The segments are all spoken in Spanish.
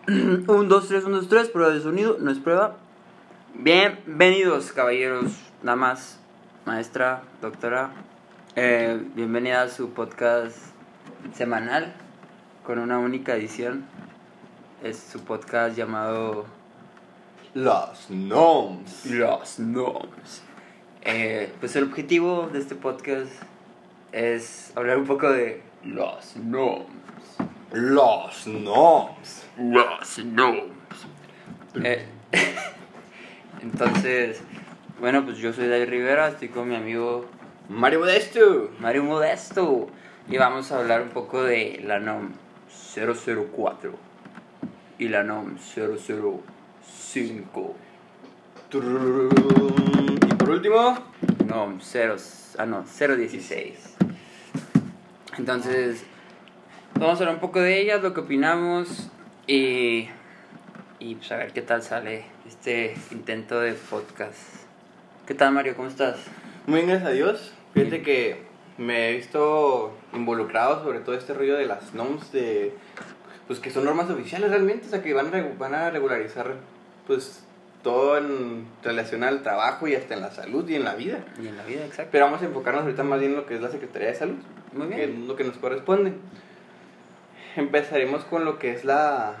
Un, dos, tres, un, dos, tres, prueba de sonido, no es prueba. Bienvenidos, caballeros, damas, maestra, doctora. Eh, bienvenida a su podcast semanal con una única edición. Es su podcast llamado Los Gnomes. Los Gnomes. Eh, pues el objetivo de este podcast es hablar un poco de los Gnomes. Los Gnomes. Los Gnomes. Eh, entonces, bueno, pues yo soy David Rivera, estoy con mi amigo Mario Modesto. Mario Modesto y vamos a hablar un poco de la NOM 004 y la NOM 005. Turururún. Y por último, NOM 0, ah no, 016. Entonces, vamos a hablar un poco de ellas, lo que opinamos y, y pues a ver qué tal sale este intento de podcast. ¿Qué tal Mario? ¿Cómo estás? muy bien, gracias a Dios. Fíjate que me he visto involucrado sobre todo este rollo de las Gnomes de pues que son normas oficiales realmente, o sea que van a, van a regularizar pues todo en relación al trabajo y hasta en la salud y en la vida. Y en la vida, exacto. Pero vamos a enfocarnos ahorita más bien en lo que es la Secretaría de Salud. Muy que bien. es lo que nos corresponde. Empezaremos con lo que es la,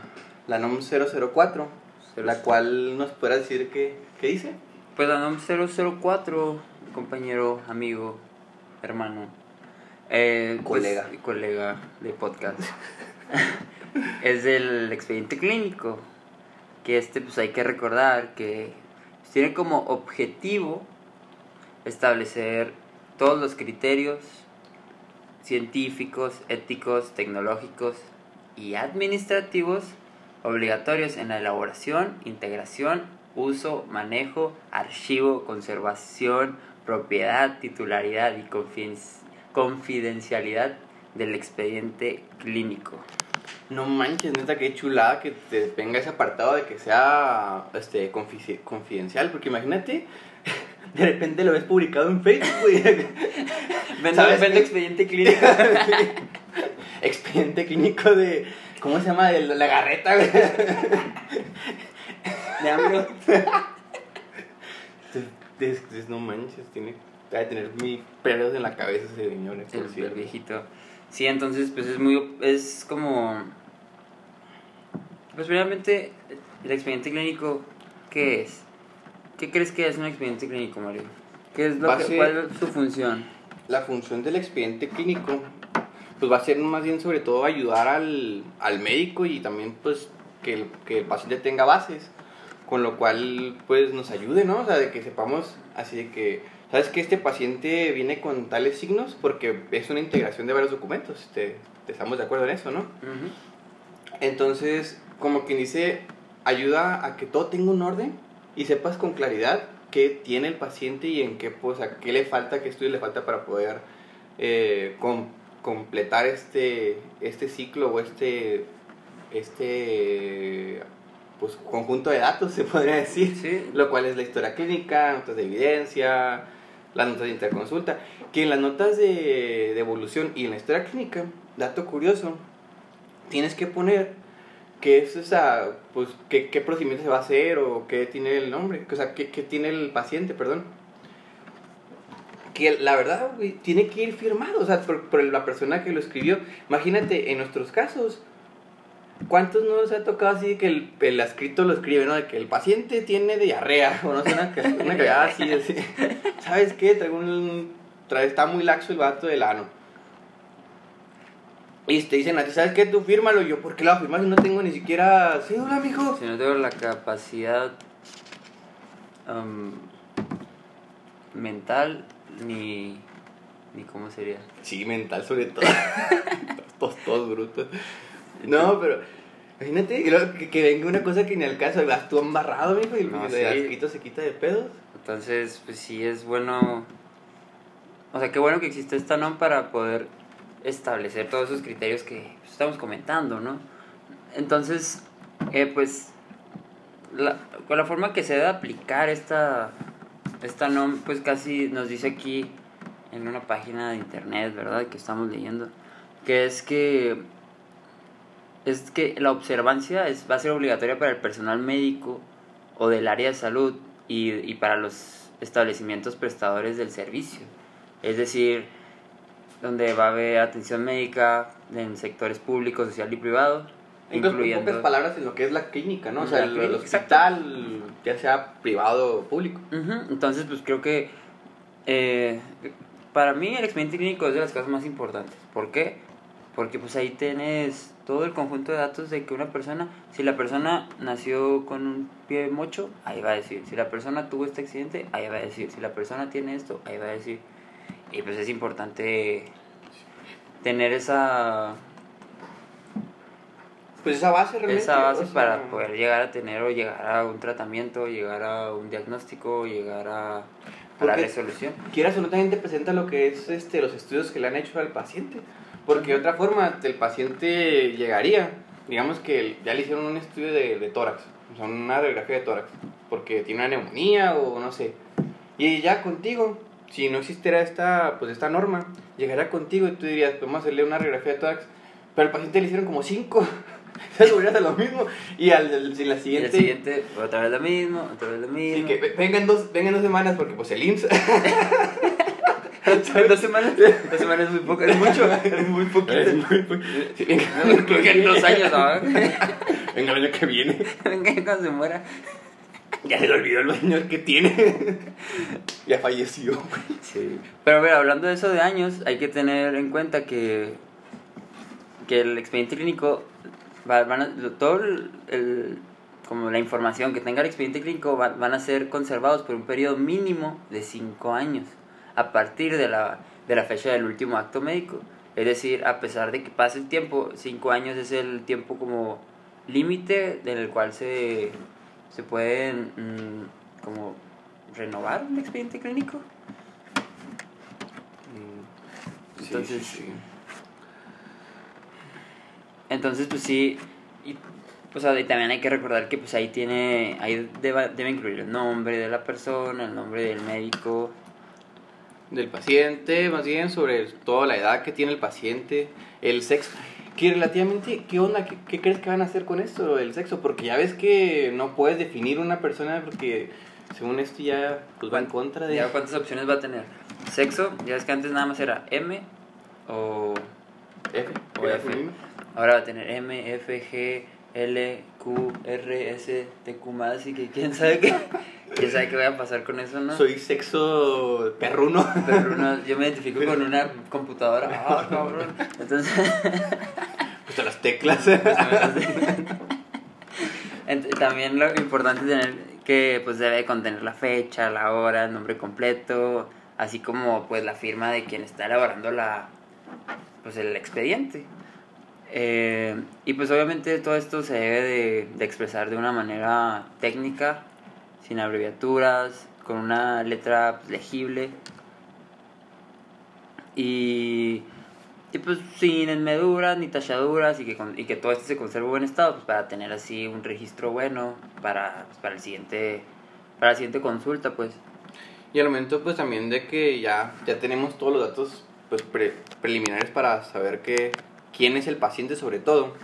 la NOM 004, la cual nos podrá decir qué, qué dice. Pues la NOM 004, compañero, amigo, hermano, eh, pues, Colega. colega de podcast, es del expediente clínico. Que este, pues hay que recordar que tiene como objetivo establecer todos los criterios científicos, éticos, tecnológicos y administrativos obligatorios en la elaboración, integración, uso, manejo, archivo, conservación, propiedad, titularidad y confiden- confidencialidad del expediente clínico. No manches, neta, qué chulada que te venga ese apartado de que sea este, confi- confidencial, porque imagínate, de repente lo ves publicado en Facebook, güey. Vendo, expediente clínico. Expediente clínico de, ¿cómo se llama? De la garreta, güey. de AMLO. No manches, tiene debe tener mil pelos en la cabeza ese señor, eh, por El, viejito. Sí, entonces pues es muy es como pues realmente el expediente clínico ¿qué es? ¿Qué crees que es un expediente clínico, Mario? ¿Qué es lo que, cuál es su función? La función del expediente clínico, pues va a ser más bien sobre todo ayudar al, al médico y también pues que el, que el paciente tenga bases, con lo cual pues nos ayude, ¿no? O sea, de que sepamos así de que, ¿sabes que este paciente viene con tales signos? Porque es una integración de varios documentos, te, te estamos de acuerdo en eso, ¿no? Entonces, como quien dice, ayuda a que todo tenga un orden y sepas con claridad qué tiene el paciente y en qué, pues, a qué le falta, qué estudio le falta para poder eh, com- completar este, este ciclo o este, este pues, conjunto de datos, se podría decir. Sí. Lo cual es la historia clínica, notas de evidencia, las notas de interconsulta. Que en las notas de, de evolución y en la historia clínica, dato curioso, tienes que poner qué es esa, pues, qué, qué procedimiento se va a hacer o qué tiene el nombre, o sea, qué, qué tiene el paciente, perdón. Que la verdad, güey, tiene que ir firmado, o sea, por, por la persona que lo escribió. Imagínate, en nuestros casos, ¿Cuántos no nos ha tocado así que el, el escrito lo escribe, ¿no? De que el paciente tiene diarrea, o no sé, una, una cagada así, así. ¿Sabes qué? Traigo un, trae, está muy laxo el vato del ano. Y te dicen a ti, ¿sabes qué? Tú fírmalo. Y yo, ¿por qué lo firmas si no tengo ni siquiera cédula, mijo? Si no tengo la capacidad am, mental ni ni cómo sería. Sí, mental sobre todo. todos, todos brutos. No, pero imagínate que, que venga una cosa que ni al caso, vas tú embarrado, mijo, y No, el sí. asquito se quita de pedos. Entonces, pues sí es bueno. O sea, qué bueno que existe esta NOM para poder establecer todos esos criterios que pues, estamos comentando, ¿no? Entonces, eh, pues, con la forma que se debe aplicar esta, esta NOM, pues casi nos dice aquí en una página de internet, ¿verdad? Que estamos leyendo, que es que es que la observancia es, va a ser obligatoria para el personal médico o del área de salud y, y para los establecimientos prestadores del servicio. Es decir, donde va a haber atención médica en sectores públicos, social y privado, en pocas palabras en lo que es la clínica, ¿no? O sea, el, el hospital, ya sea privado o público. Ujú, Entonces, pues creo que eh, para mí el expediente clínico es de las cosas más importantes. ¿Por qué? Porque pues ahí tienes todo el conjunto de datos de que una persona, si la persona nació con un pie mocho, ahí va a decir. Si la persona tuvo este accidente, ahí va a decir. Si la persona tiene esto, ahí va a decir. Y pues es importante tener esa Pues esa base realmente. esa base o sea, para poder llegar a tener o llegar a un tratamiento, llegar a un diagnóstico, llegar a, a la resolución. Quieras o no, también te presenta lo que es este, los estudios que le han hecho al paciente. Porque de otra forma, el paciente llegaría, digamos que ya le hicieron un estudio de, de tórax, o sea, una radiografía de tórax, porque tiene una neumonía o no sé. Y ya contigo, si no existiera esta, pues esta norma, llegaría contigo y tú dirías, podemos hacerle una radiografía de tórax, pero al paciente le hicieron como cinco. Se volvieron a lo mismo. Y al, al- si la Y el siguiente. siguiente, otra vez lo mismo, otra vez lo Sí, mismo. que ve- vengan dos, vengan dos semanas porque pues el IMSS dos semanas, dos semanas es muy poco, es mucho, es muy poquito. Es muy- muy- sí, venga, No, creo que en dos años, ¿no? venga el año que viene. Venga, cuando se muera. Ya se le olvidó el señor que tiene. ya falleció. Sí. Pero mira, hablando de eso de años, hay que tener en cuenta que, que el expediente clínico, va- van a- todo el, el- como la información que tenga el expediente clínico va- van a ser conservados por un periodo mínimo de 5 años, a partir de la, de la fecha del último acto médico. Es decir, a pesar de que pase el tiempo, 5 años es el tiempo como límite en el cual se, se pueden mm, como renovar el expediente clínico. Entonces- Entonces, pues sí, y, o sea, y también hay que recordar que pues ahí tiene, ahí deba- debe incluir el nombre de la persona, el nombre del médico, Del paciente, más bien sobre toda la edad que tiene el paciente, el sexo. Que relativamente, ¿qué onda? ¿Qué, qué crees que van a hacer con esto, el sexo? Porque ya ves que no puedes definir una persona porque según esto ya pues, va en contra de... ya cuántas opciones va a tener. Sexo, ya ves que antes nada más era M o F. O F. ahora va a tener M, F, G, L, Q, R, S, T, Q más y que quién sabe qué, quién sabe qué va a pasar con eso, ¿no? Soy sexo perruno. Pero no, yo me identifico con una computadora. Ah, cabrón. Entonces, pues a las teclas. Ent- también lo importante es tener que pues debe contener la fecha, la hora, el nombre completo, así como pues la firma de quien está elaborando la pues el expediente. Eh, y pues obviamente todo esto se debe de, expresar de una manera técnica, sin abreviaturas, con una letra legible. Y, y pues sin enmeduras ni tachaduras y que, y que todo esto se conserve en buen estado pues, para tener así un registro bueno para, pues, para el siguiente para la siguiente consulta pues. Y al momento pues también de que ya, ya tenemos todos los datos pues pre- preliminares para saber que, quién es el paciente sobre todo,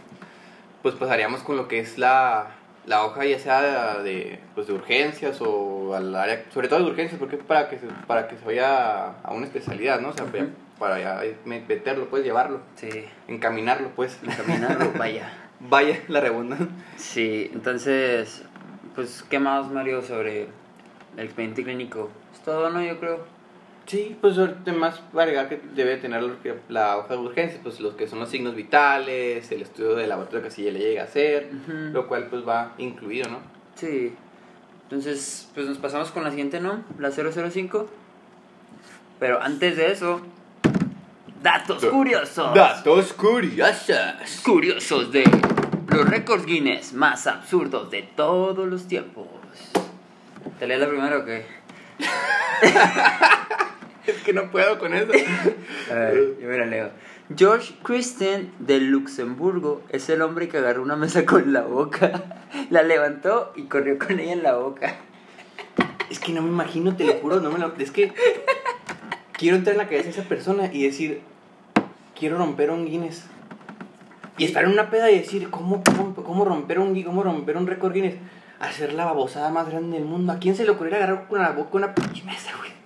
pues pasaríamos con lo que es la, la hoja ya sea de, pues, de urgencias o al área, sobre todo de urgencias porque para que se, para que se vaya a una especialidad, ¿no? O sea, para ya meterlo, pues llevarlo, sí. Encaminarlo, pues. encaminarlo vaya. Vaya la redundancia. sí entonces pues qué más Mario sobre el expediente clínico es todo no yo creo Sí, pues ahorita más agregar que debe tener la hoja de urgencias, pues los que son los signos vitales, el estudio de laboratorio que sí ya le llega a hacer, lo cual pues va incluido, ¿no? Sí. Entonces, pues nos pasamos con la siguiente, ¿no? La 005. Pero antes de eso, datos Da- curiosos. Datos curiosos. curiosos de los récords Guinness más absurdos de todos los tiempos. ¿Te lees la primera o qué? Que no puedo con eso. A ver, yo me la leo. George Christian de Luxemburgo es el hombre que agarró una mesa con la boca, la levantó y corrió con ella en la boca. Es que no me imagino, te lo juro, no me lo... Es que quiero entrar en la cabeza de esa persona y decir, quiero romper un Guinness. Y estar en una peda y decir, ¿cómo, cómo, cómo romper un cómo romper un récord Guinness? Hacer la babosada más grande del mundo. ¿A quién se le ocurriría agarrar con la boca una pinche mesa, güey?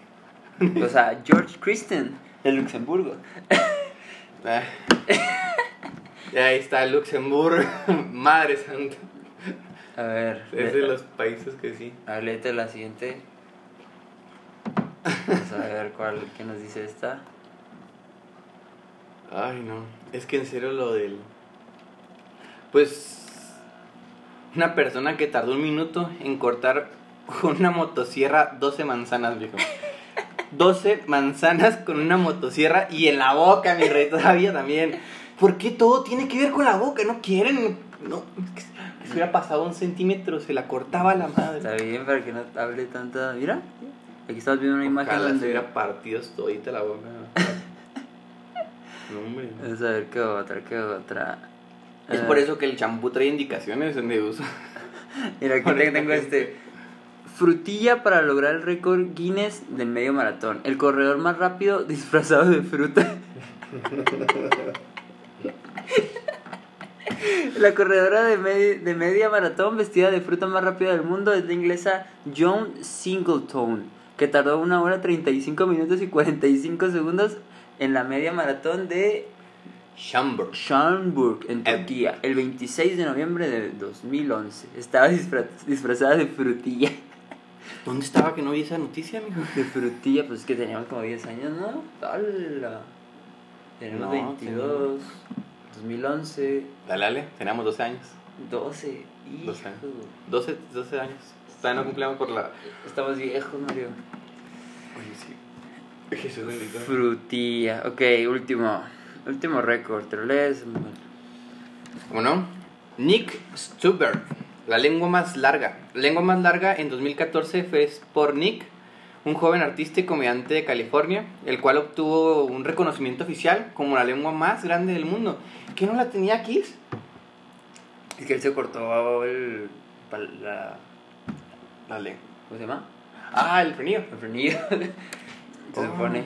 O sea, George Christen, de Luxemburgo. Ah. Y ahí está Luxemburgo. Madre santa. A ver. Es de los países que sí. A ver, léete la siguiente. Vamos a ver cuál, qué nos dice esta. Ay, no. Es que en serio lo del. Pues. Una persona que tardó un minuto en cortar con una motosierra 12 manzanas, viejo. 12 manzanas con una motosierra y en la boca, mi rey, todavía también. ¿Por qué todo tiene que ver con la boca? No quieren. No. que Se hubiera pasado un centímetro, se la cortaba la madre. Está bien para que no hable tanta. Mira, aquí estamos viendo una imagen Ojalá donde. hubiera partido todita la boca. No, hombre. Vamos a ver qué otra, qué otra. Es Ah, por eso que el champú trae indicaciones de uso. Mira, aquí te- tengo este. Frutilla para lograr el récord Guinness del medio maratón. El corredor más rápido disfrazado de fruta. La corredora de, medi- de media maratón vestida de fruta más rápida del mundo es la inglesa Joan Singleton, que tardó una hora 35 minutos y 45 segundos en la media maratón de. Schönburg, en Eh. Turquía, el 26 de noviembre de 2011. Estaba disfra- disfrazada de frutilla. ¿Dónde estaba que no vi esa noticia, amigo? De frutilla, pues es que teníamos como 10 años, ¿no? ¡Hala! Tenemos No, 22, 2011, Dale, dale, teníamos 12 años. 12. Hijo. 12 años. 12, 12 años. Todavía no cumplimos por la. Estamos viejos, Mario. Oye, sí. Jesús bendito. Frutilla. Ok, último. Último récord. ¿Te lo lees? ¿Cómo no? Nick Stuber, la lengua más larga. La lengua más larga en 2014 fue por Nick, un joven artista y comediante de California, el cual obtuvo un reconocimiento oficial como la lengua más grande del mundo. ¿Qué no la tenía Kiss? Es que él se cortó el. La, La lengua. ¿Cómo se llama? Ah, el frenillo. El frenillo. se Oh. supone.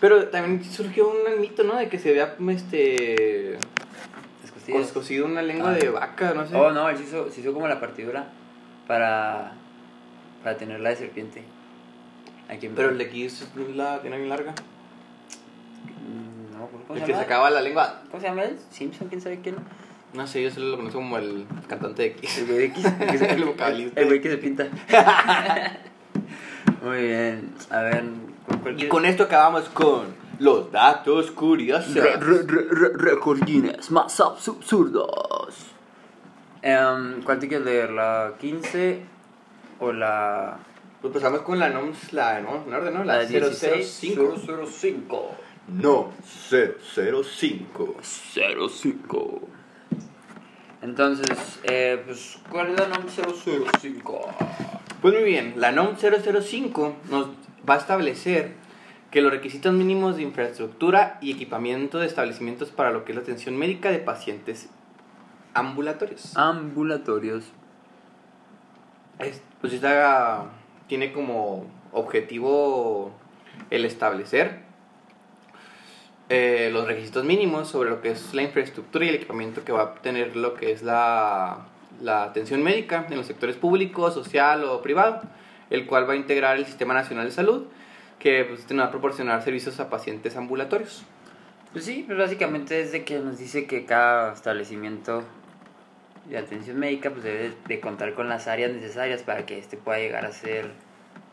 Pero también surgió un mito, ¿no? De que se había este, Costillas. cos- cocido una lengua Ah. de vaca, no sé. Oh, no, él se hizo, se hizo como la partidura para, para tenerla de serpiente. Aquí Pero el de Kiss la tiene bien larga. Mm, No. ¿Cómo El se que sacaba la lengua. ¿Cómo se llama él? ¿Simpson? ¿Quién sabe quién? No sé, yo solo lo conozco como el cantante de Kiss. El güey de X. El, vocalista. el güey que se pinta. Muy bien. A ver, ¿con cuál Y con esto acabamos con los datos curiosos. Re- más absurdos. Em, ¿Cuál te quieres leer? ¿La 15 o la, Pues empezamos con la NOMS, la, ¿no? En orden, ¿no? La, 16? 005. 005. No, 005. 05. Entonces, eh, pues, ¿cuál es la NOM 005? Pues muy bien, la NOM 005 nos va a establecer que los requisitos mínimos de infraestructura y equipamiento de establecimientos para lo que es la atención médica de pacientes ambulatorios. Ambulatorios. Es- pues esta tiene como objetivo el establecer eh, los requisitos mínimos sobre lo que es la infraestructura y el equipamiento que va a tener lo que es la, la atención médica en los sectores público, social o privado, el cual va a integrar el Sistema Nacional de Salud, que pues, va a proporcionar servicios a pacientes ambulatorios. Pues sí, pues básicamente es de que nos dice que cada establecimiento de atención médica pues debe de contar con las áreas necesarias para que este pueda llegar a ser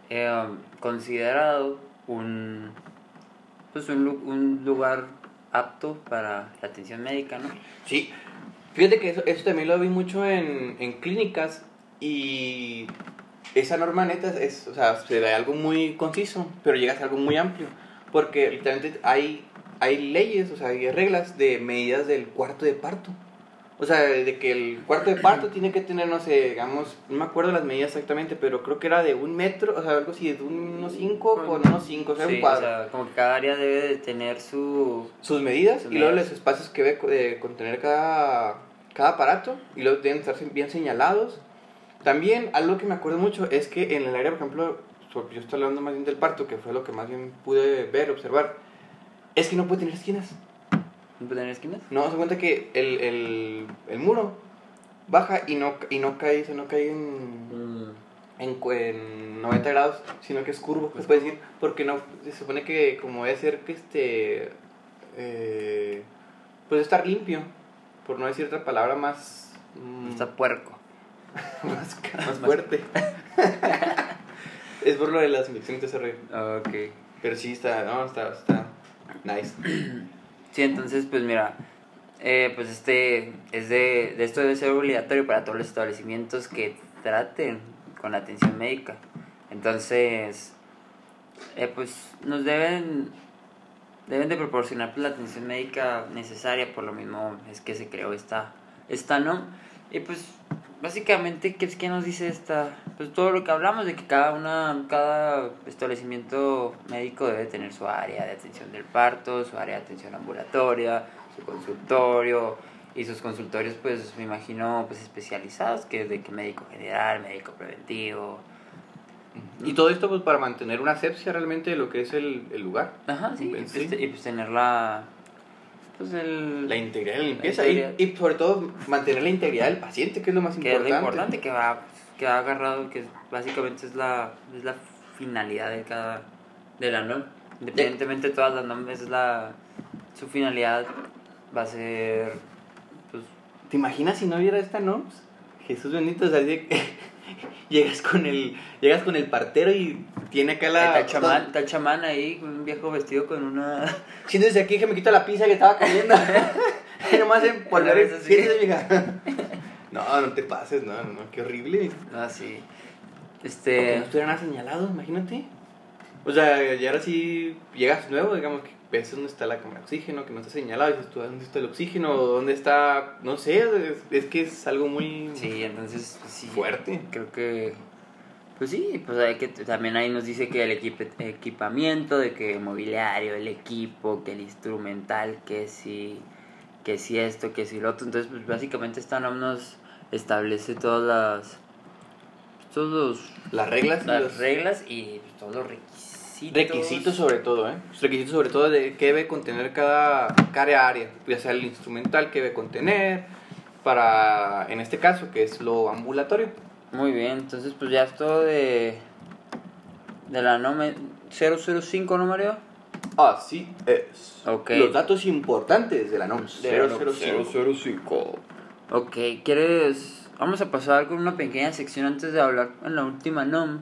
eh, considerado un pues un, un lugar apto para la atención médica, ¿no? Sí, fíjate que eso, eso también lo vi mucho en, en clínicas y esa norma neta es, o sea, se da algo muy conciso, pero llega a ser algo muy amplio, porque literalmente hay, hay leyes, o sea, hay reglas de medidas del cuarto de parto. O sea, de que el cuarto de parto tiene que tener, no sé, digamos, no me acuerdo las medidas exactamente, pero creo que era de un metro, o sea, algo así, de unos 5 con unos 5, o sea, Sí, un o cuadro. sea, como que cada área debe de tener su... sus medidas Sus y luego los espacios que debe contener cada, cada aparato y luego deben estar bien señalados. También algo que me acuerdo mucho es que en el área, por ejemplo, yo estoy hablando más bien del parto, que fue lo que más bien pude ver, observar, es que no puede tener esquinas. ¿No puede tener esquinas? No, se cuenta que el, el, el muro baja y no, y no cae, o sea, no cae en, en, cu- en 90 grados, sino que es curvo, se puede decir, porque no, se supone que como debe ser que este, eh, pues estar limpio, por no decir otra palabra más, mm, Está puerco. más, más fuerte. es por lo de las inyecciones de ese rollo. Ok. Pero sí está, no, está, está nice. Sí, entonces, pues mira, eh, pues este, es de, de esto debe ser obligatorio para todos los establecimientos que traten con la atención médica. Entonces, eh, pues nos deben, deben de proporcionar pues, la atención médica necesaria, por lo mismo es que se creó esta, esta ¿no? Y pues, básicamente, ¿qué es que nos dice esta? Pues todo lo que hablamos de que cada una, cada establecimiento médico debe tener su área de atención del parto, su área de atención ambulatoria, su consultorio y sus consultorios, pues me imagino, pues especializados, que es de que médico general, médico preventivo. Y todo esto pues para mantener una asepsia realmente de lo que es el, el lugar. Ajá, sí, y En pues, sí. y pues tener la, pues el... La integridad de la limpieza La y, integridad. y sobre todo mantener la integridad del paciente, que es lo más que es importante. lo importante que va que va agarrado que básicamente es la es la finalidad de cada de la NOM independientemente de todas las NOM es la su finalidad va a ser pues ¿Te imaginas si no hubiera esta NOMS? Jesús bendito, o sea, llegas con el llegas con el partero y tiene acá la está chamán está chamán ahí con un viejo vestido con una Siéntese aquí que me quito la pizza que estaba cayendo. y nomás en. Siéntese, mija. No, no te pases, no, no, qué horrible. ah sí este no estuvieran señalados, imagínate. O sea, y ahora sí llegas nuevo, digamos que ves dónde está la cámara de oxígeno, que no está señalado, y dices tú, ¿dónde está el oxígeno? ¿Dónde está? No sé, es, es que es algo muy sí entonces pues, sí fuerte. creo que pues sí pues hay que también ahí nos dice que el equipe- equipamiento de que el mobiliario el equipo que el instrumental que si que si esto que si lo otro entonces pues básicamente esta NOM nos establece todas las todos los- Las reglas y las los reglas y pues, todos los requisitos requisitos sobre todo, ¿eh? Requisitos sobre todo de qué debe contener cada, cada área, ya sea el instrumental que debe contener, para, en este caso, que es lo ambulatorio. muy bien entonces pues ya es todo de de la NOM 005 no Mario Así es. Ok. Los datos importantes de la NOMS. De la 005. 005. Ok, ¿quieres...? Vamos a pasar con una pequeña sección antes de hablar en la última NOM.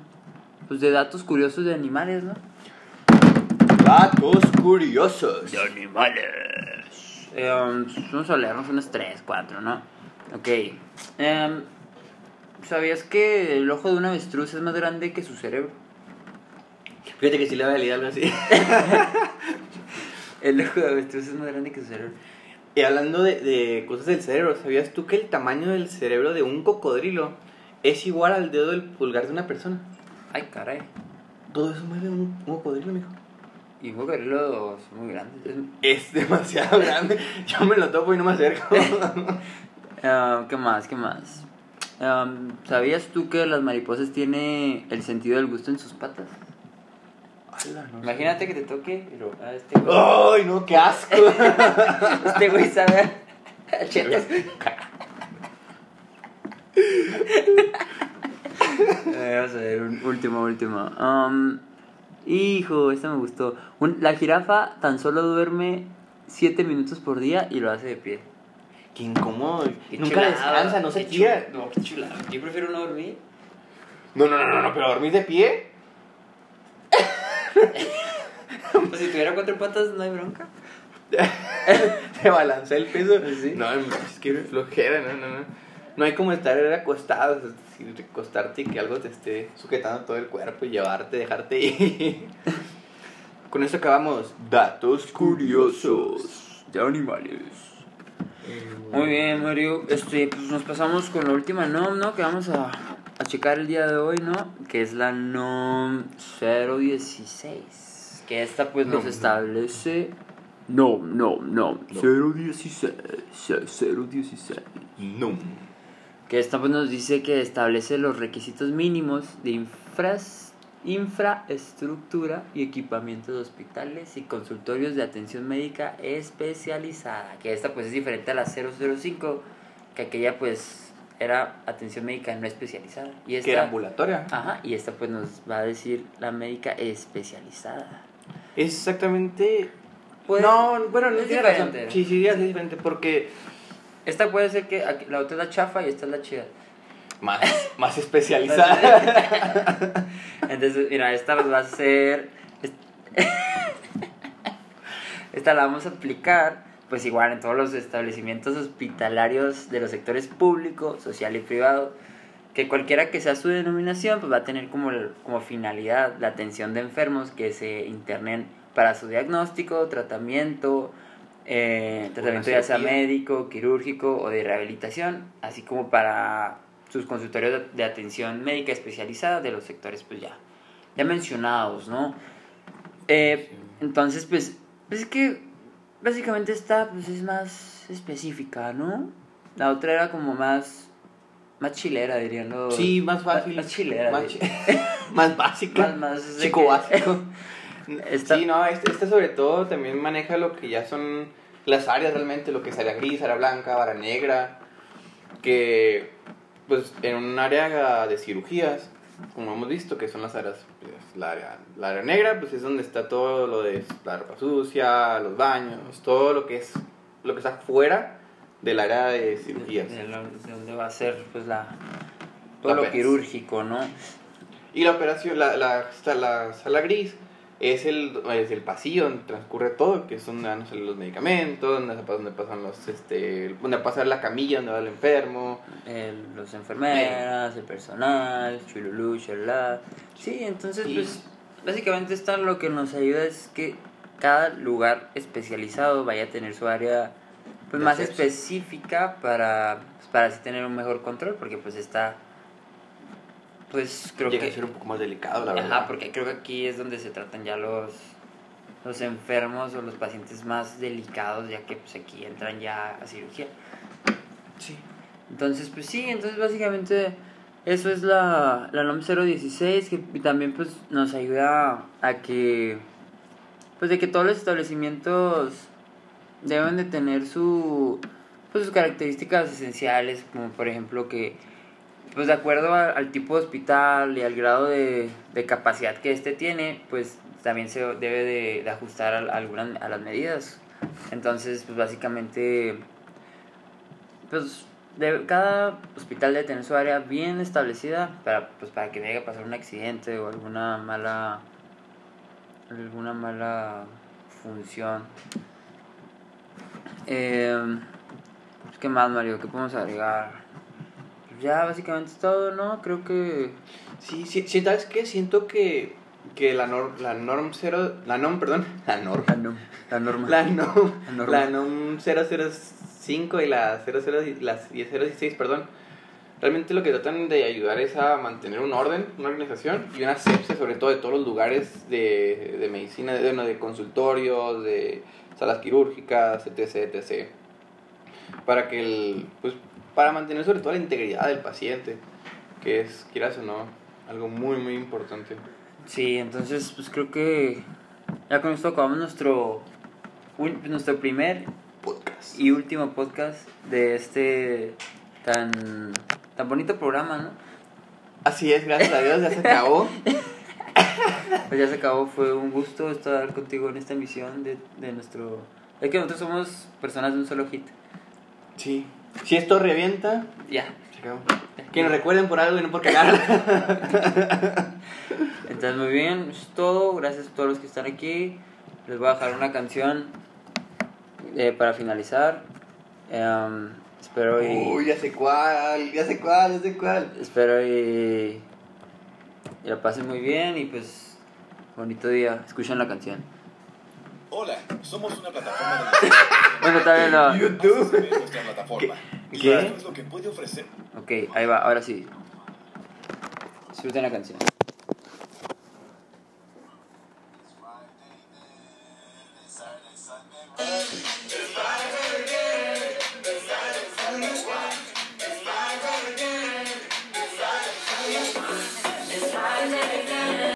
Pues de datos curiosos de animales, ¿no? Datos curiosos. animales. vamos a leernos unos 3, 4, ¿no? Ok. Em, ¿Sabías que el ojo de un avestruz es más grande que su cerebro? Fíjate que sí le va a leer algo así. El ojo de avestruz es más grande que su cerebro. Y hablando de, de cosas del cerebro, ¿sabías tú que el tamaño del cerebro de un cocodrilo es igual al dedo del pulgar de una persona? Ay, caray. Todo eso mueve un, un cocodrilo, mijo. Y cocodrilos muy grandes. Es- Es demasiado grande. Yo me lo topo y no me acerco. Ah, ¿Qué más? ¿Qué más? Am, ¿Sabías tú que las mariposas tienen el sentido del gusto en sus patas? Ala, no sé. Imagínate que te toque, pero a este güey, ¡Ay, no, qué asco! este güey sabe. Eh, Vamos a ver, un último, último. Am, hijo, esta me gustó. Un- la jirafa tan solo duerme 7 minutos por día y lo hace de pie. Qué incómodo. Qué Nunca chulada, descansa, no se qué tira. No, qué chulada. Yo prefiero no dormir. No, no, no, no, no, pero dormir de pie. Pues si tuviera cuatro patas, no hay bronca. Te balancea el peso. Sí. No, es que flojera, no, no, no. No hay como estar acostado, es decir, recostarte y que algo te esté sujetando todo el cuerpo y llevarte, dejarte ir. Con esto acabamos. Datos curiosos. de animales. Muy bien, Mario. Este, pues nos pasamos con la última NOM, ¿no? Que vamos a, a checar el día de hoy, ¿no? Que es la NOM 016. Que esta pues nos No. establece... No, no, no. 016. 016. No. Que esta pues nos dice que establece los requisitos mínimos de infras... infraestructura y equipamientos de hospitales y consultorios de atención médica especializada. Que esta pues es diferente a la 005, que aquella pues era atención médica no especializada. Y esta, Que era ambulatoria. Ajá, y esta pues nos va a decir la médica especializada. Es exactamente. Puede- no, bueno, no es tiene razón. diferente. Sí, sí, es diferente porque Esta puede ser que aquí- la otra es la chafa y esta es la chida. más, más especializada. Entonces, mira, esta nos va a ser. Esta la vamos a aplicar, pues igual en todos los establecimientos hospitalarios de los sectores público, social y privado. Que cualquiera que sea su denominación, pues va a tener como, como finalidad la atención de enfermos que se internen para su diagnóstico, tratamiento, eh, tratamiento ya sea médico, quirúrgico o de rehabilitación, así como para sus consultorios de, atención médica especializada de los sectores pues ya, ya mencionados, ¿no? Eh, entonces pues, pues es que básicamente esta pues es más específica, ¿no? La otra era como más, más chilera, dirían los... Sí, más fácil. Más, chilera. Más, chi- más básica. Más- Chico que- básico. Esta- Sí, no, este, este sobre todo también maneja lo que ya son las áreas realmente, lo que es área gris, área blanca, área negra, que pues en un área de cirugías, como hemos visto, que son las áreas, pues, la área, la área negra, pues es donde está todo lo de la ropa sucia, los baños, todo lo que es, lo que está fuera del área de cirugías. De, de lo- de donde va a ser pues la... Todo La lo operación. quirúrgico, ¿no? Y la operación, la, la, la sala gris, es el, es el pasillo donde transcurre todo, que es donde van a salir los medicamentos, donde, donde pasan los, este, donde pasa la camilla, donde va el enfermo. el- los enfermeras, el personal, chululú, chalá. Sí, entonces, Y- pues, básicamente esta lo que nos ayuda es que cada lugar especializado vaya a tener su área pues más específica para, pues, para así tener un mejor control, porque pues está, pues creo Llega que... a ser un poco más delicado, la verdad. Ajá, porque creo que aquí es donde se tratan ya los, los enfermos o los pacientes más delicados, ya que pues aquí entran ya a cirugía. Sí. Entonces, pues sí, entonces básicamente eso es la, la NOM 016 que también pues nos ayuda a que, pues de que todos los establecimientos deben de tener su, pues sus características esenciales, como por ejemplo que, pues de acuerdo a- al tipo de hospital y al grado de, de capacidad que éste tiene, pues también se debe de, ajustar a, algunas, a las medidas. Entonces, pues básicamente pues de, cada hospital debe tener su área bien establecida para pues para que no llegue a pasar un accidente o alguna mala alguna mala función. Pues, qué más Mario qué podemos agregar ya básicamente es todo no creo que Sí, sí, sí, ¿sabes qué? Siento que, que la, norm, la norm cero, la norm, perdón, la norm, la, no- la norma la norm, La norma. la norm 005 y la 00, y la 016, perdón, realmente lo que tratan de ayudar es a mantener un orden, una organización y una asepsia sobre todo de todos los lugares de, de medicina, de, bueno, de consultorios, de salas quirúrgicas, etc, etc. Para que el, pues, para mantener sobre todo la integridad del paciente, que es, quieras o no, algo muy, muy importante. sí entonces pues creo que ya con esto acabamos nuestro un- nuestro primer Podcast. y último podcast de este tan tan bonito programa, ¿no? Así es, gracias a Dios, ya se acabó. Pues ya se acabó, fue un gusto estar contigo en esta emisión de, de nuestro... Es que nosotros somos personas de un solo hit. Sí. Si esto revienta, Ya. se acabó. Que nos recuerden por algo y no por cagar. Entonces muy bien, eso es todo. Gracias a todos los que están aquí. Les voy a dejar una canción eh, para finalizar. Em, espero y... Uy, ya sé cuál, ya sé cuál, ya sé cuál. Espero y, y la pasen muy bien y pues bonito día. Escuchen la canción. Hola, somos una plataforma de Bueno, está bien, no. YouTube. Nuestra plataforma. Y ¿Qué? esto es lo que puede ofrecer. Ok, ahí va, ahora sí. Disfruten la canción.